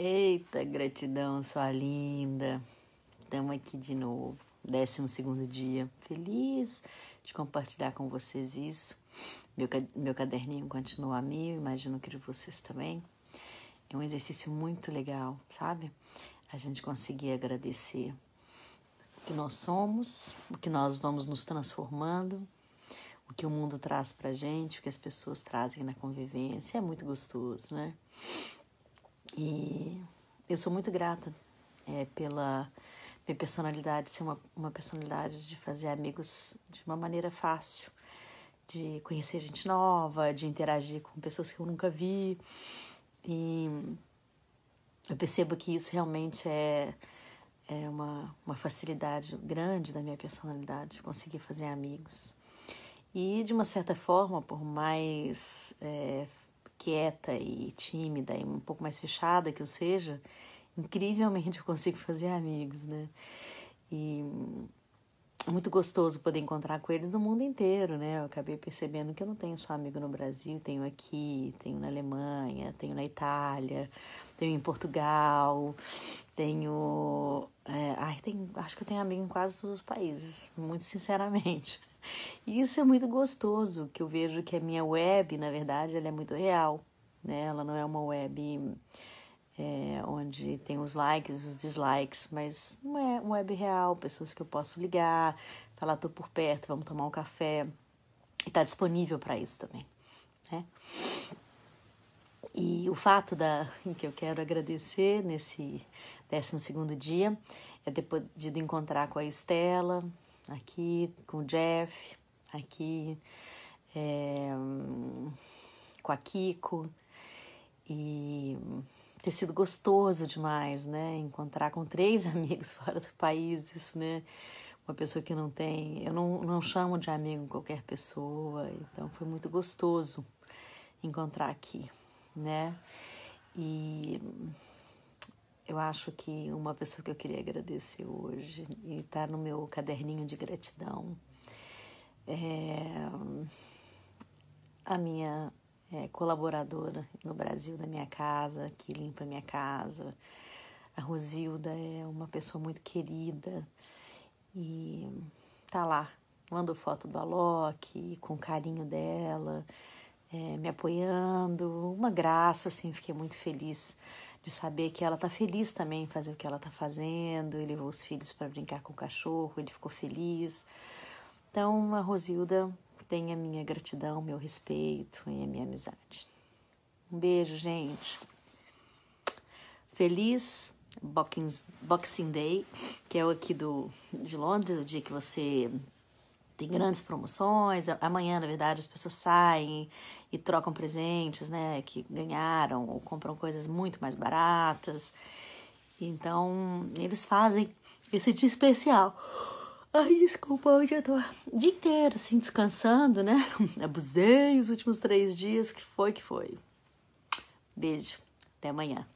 Eita, gratidão, sua linda. Estamos aqui de novo, décimo segundo dia. Feliz de compartilhar com vocês isso. Meu, meu caderninho continua a mil, imagino que vocês também. É um exercício muito legal, sabe? A gente conseguir agradecer o que nós somos, o que nós vamos nos transformando, o que o mundo traz pra gente, o que as pessoas trazem na convivência. É muito gostoso, né? E eu sou muito grata é, pela minha personalidade ser uma, uma personalidade de fazer amigos de uma maneira fácil, de conhecer gente nova, de interagir com pessoas que eu nunca vi. E eu percebo que isso realmente é, é uma, uma facilidade grande da minha personalidade, conseguir fazer amigos. E de uma certa forma, por mais é, quieta e tímida e um pouco mais fechada que eu seja, incrivelmente eu consigo fazer amigos, né? E é muito gostoso poder encontrar com eles no mundo inteiro, né? Eu acabei percebendo que eu não tenho só amigo no Brasil, tenho aqui, tenho na Alemanha, tenho na Itália, tenho em Portugal, tenho. É, ai, tem, acho que eu tenho amigo em quase todos os países, muito sinceramente. E isso é muito gostoso, que eu vejo que a minha web, na verdade, ela é muito real, né? Ela não é uma web é, onde tem os likes, os dislikes, mas não é uma web real, pessoas que eu posso ligar, lá, tô por perto, vamos tomar um café. E tá disponível para isso também, né? E o fato da que eu quero agradecer nesse 12 segundo dia é ter podido encontrar com a Estela, aqui com o Jeff, aqui é, com a Kiko e ter sido gostoso demais, né? Encontrar com três amigos fora do país, isso, né? Uma pessoa que não tem, eu não, não chamo de amigo qualquer pessoa, então foi muito gostoso encontrar aqui, né? E eu acho que uma pessoa que eu queria agradecer hoje e está no meu caderninho de gratidão é a minha é, colaboradora no Brasil da minha casa, que limpa minha casa. A Rosilda é uma pessoa muito querida e tá lá, mando foto do Alok com carinho dela, é, me apoiando, uma graça, assim, fiquei muito feliz de saber que ela tá feliz também em fazer o que ela tá fazendo. Ele levou os filhos para brincar com o cachorro, ele ficou feliz. Então, a Rosilda tem a minha gratidão, meu respeito e a minha amizade. Um beijo, gente. Feliz Boxing Day, que é o aqui do, de Londres, o dia que você tem grandes promoções. Amanhã, na verdade, as pessoas saem e trocam presentes, né, que ganharam ou compram coisas muito mais baratas. Então, eles fazem esse dia especial. Ai, desculpa, hoje eu tô o dia inteiro, assim, descansando, né? Abusei os últimos três dias, que foi que foi. Beijo, até amanhã.